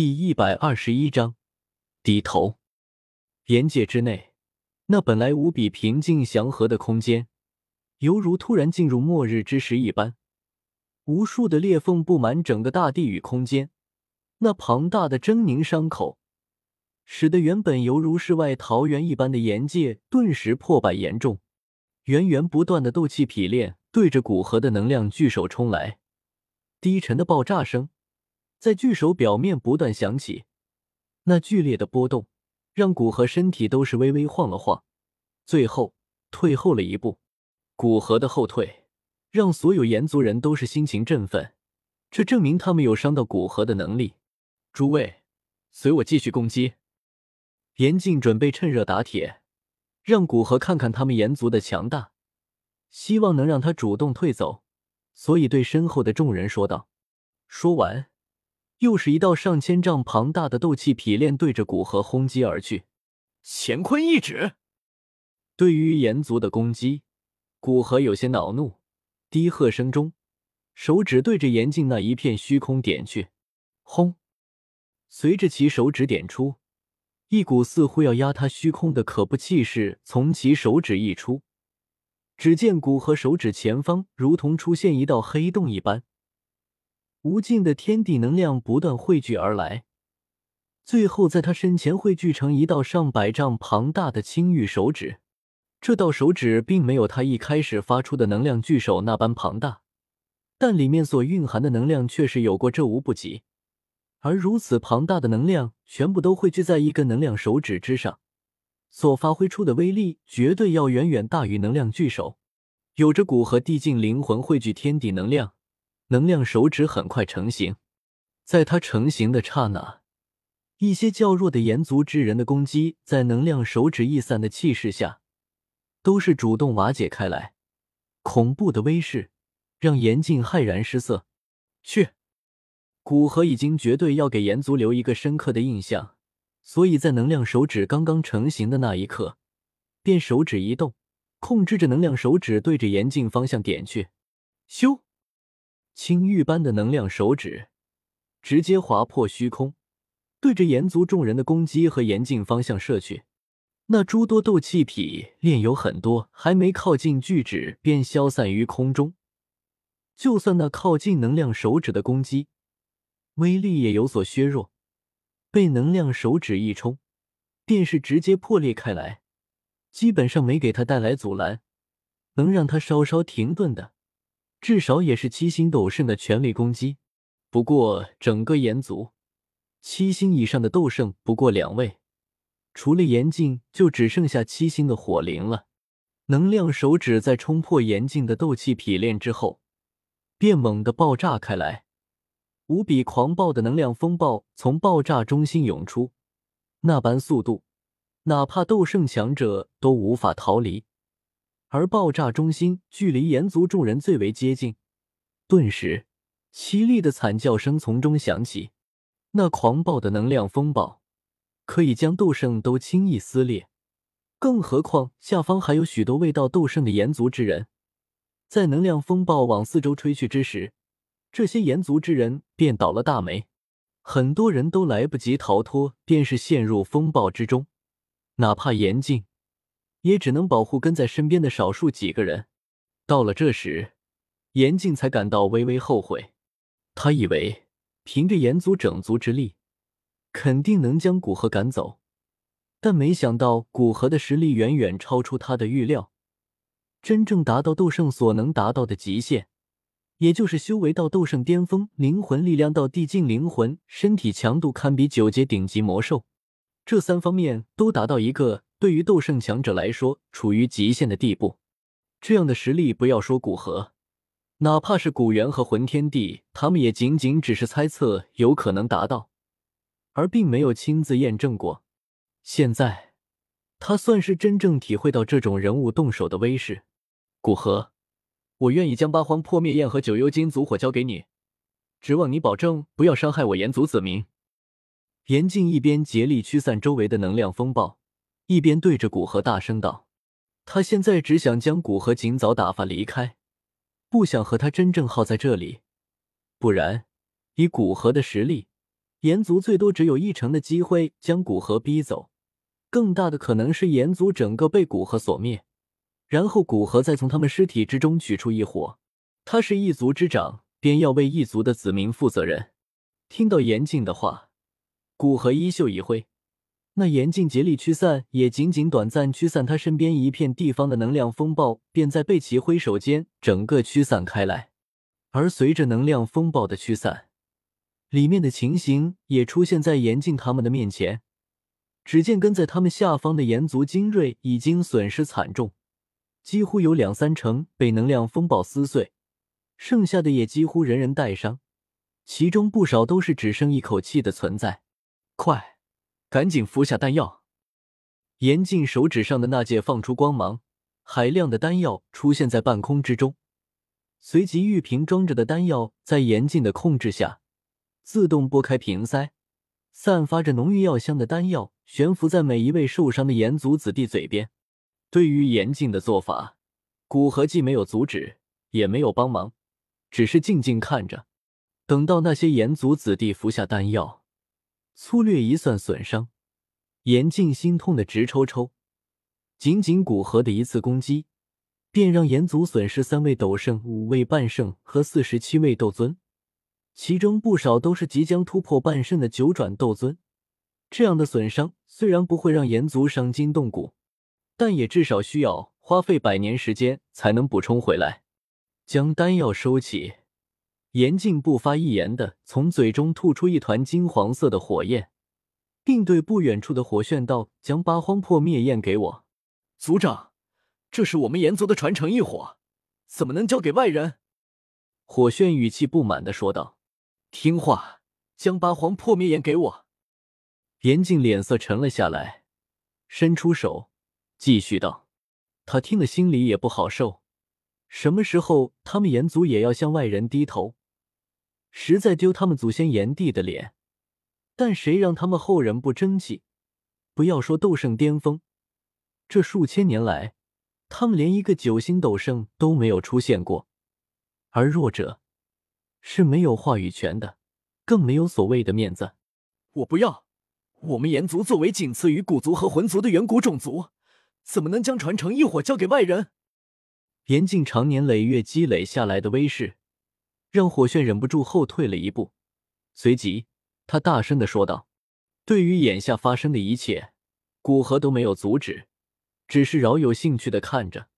第一百二十一章低头。岩界之内，那本来无比平静祥和的空间，犹如突然进入末日之时一般。无数的裂缝布满整个大地与空间，那庞大的狰狞伤口，使得原本犹如世外桃源一般的岩界顿时破败严重。源源不断的斗气劈裂对着古河的能量巨手冲来，低沉的爆炸声。在巨手表面不断响起，那剧烈的波动让古河身体都是微微晃了晃，最后退后了一步。古河的后退让所有炎族人都是心情振奋，这证明他们有伤到古河的能力。诸位，随我继续攻击。严禁准备趁热打铁，让古河看看他们炎族的强大，希望能让他主动退走，所以对身后的众人说道。说完。又是一道上千丈庞大的斗气劈链对着古河轰击而去，乾坤一指。对于炎族的攻击，古河有些恼怒，低喝声中，手指对着严禁那一片虚空点去，轰！随着其手指点出，一股似乎要压塌虚空的可怖气势从其手指溢出，只见古河手指前方如同出现一道黑洞一般。无尽的天地能量不断汇聚而来，最后在他身前汇聚成一道上百丈庞大的青玉手指。这道手指并没有他一开始发出的能量巨手那般庞大，但里面所蕴含的能量却是有过这无不及。而如此庞大的能量全部都汇聚在一根能量手指之上，所发挥出的威力绝对要远远大于能量巨手。有着骨和地境灵魂汇聚天地能量。能量手指很快成型，在它成型的刹那，一些较弱的炎族之人的攻击，在能量手指溢散的气势下，都是主动瓦解开来。恐怖的威势让严禁骇然失色。去，古河已经绝对要给炎族留一个深刻的印象，所以在能量手指刚刚成型的那一刻，便手指一动，控制着能量手指对着严禁方向点去。咻！青玉般的能量手指直接划破虚空，对着炎族众人的攻击和严禁方向射去。那诸多斗气体炼有很多还没靠近巨指便消散于空中，就算那靠近能量手指的攻击，威力也有所削弱。被能量手指一冲，便是直接破裂开来，基本上没给他带来阻拦，能让他稍稍停顿的。至少也是七星斗圣的全力攻击，不过整个炎族七星以上的斗圣不过两位，除了严禁，就只剩下七星的火灵了。能量手指在冲破严禁的斗气匹炼之后，便猛地爆炸开来，无比狂暴的能量风暴从爆炸中心涌出，那般速度，哪怕斗圣强者都无法逃离。而爆炸中心距离炎族众人最为接近，顿时凄厉的惨叫声从中响起。那狂暴的能量风暴可以将斗圣都轻易撕裂，更何况下方还有许多未到斗圣的炎族之人。在能量风暴往四周吹去之时，这些炎族之人便倒了大霉，很多人都来不及逃脱，便是陷入风暴之中。哪怕严禁。也只能保护跟在身边的少数几个人。到了这时，严禁才感到微微后悔。他以为凭着严族整族之力，肯定能将古河赶走，但没想到古河的实力远远超出他的预料。真正达到斗圣所能达到的极限，也就是修为到斗圣巅峰，灵魂力量到地境灵魂，身体强度堪比九阶顶级魔兽，这三方面都达到一个。对于斗圣强者来说，处于极限的地步，这样的实力，不要说古河，哪怕是古元和魂天帝，他们也仅仅只是猜测有可能达到，而并没有亲自验证过。现在，他算是真正体会到这种人物动手的威势。古河，我愿意将八荒破灭焰和九幽金族火交给你，指望你保证不要伤害我炎族子民。严禁一边竭力驱散周围的能量风暴。一边对着古河大声道：“他现在只想将古河尽早打发离开，不想和他真正耗在这里。不然，以古河的实力，炎族最多只有一成的机会将古河逼走，更大的可能是炎族整个被古河所灭，然后古河再从他们尸体之中取出一伙。他是一族之长，便要为一族的子民负责任。听到严禁的话，古河衣袖一挥，那严禁竭力驱散，也仅仅短暂驱散他身边一片地方的能量风暴，便在被其挥手间整个驱散开来。而随着能量风暴的驱散，里面的情形也出现在严禁他们的面前。只见跟在他们下方的炎族精锐已经损失惨重，几乎有两三成被能量风暴撕碎，剩下的也几乎人人带伤，其中不少都是只剩一口气的存在。快，赶紧服下丹药！严禁手指上的那戒放出光芒，海量的丹药出现在半空之中。随即，玉瓶装着的丹药在严禁的控制下，自动拨开瓶塞，散发着浓郁药香的丹药悬浮在每一位受伤的炎族子弟嘴边。对于严禁的做法，古河既没有阻止，也没有帮忙，只是静静看着。等到那些炎族子弟服下丹药，粗略一算损伤，严禁心痛的直抽抽。仅仅古河的一次攻击。便让炎族损失三位斗圣、五位半圣和四十七位斗尊，其中不少都是即将突破半圣的九转斗尊。这样的损伤虽然不会让炎族伤筋动骨，但也至少需要花费百年时间才能补充回来。将丹药收起，严禁不发一言的从嘴中吐出一团金黄色的火焰，并对不远处的火炫道：“将八荒破灭焰给我，族长。”这是我们炎族的传承异火，怎么能交给外人？火炫语气不满的说道：“听话，将八荒破灭焰给我。”严静脸色沉了下来，伸出手继续道：“他听了心里也不好受。什么时候他们炎族也要向外人低头？实在丢他们祖先炎帝的脸。但谁让他们后人不争气？不要说斗圣巅峰，这数千年来……”他们连一个九星斗圣都没有出现过，而弱者是没有话语权的，更没有所谓的面子。我不要！我们炎族作为仅次于古族和魂族的远古种族，怎么能将传承异火交给外人？严禁长年累月积累下来的威势，让火炫忍不住后退了一步。随即，他大声的说道：“对于眼下发生的一切，古河都没有阻止。”只是饶有兴趣的看着。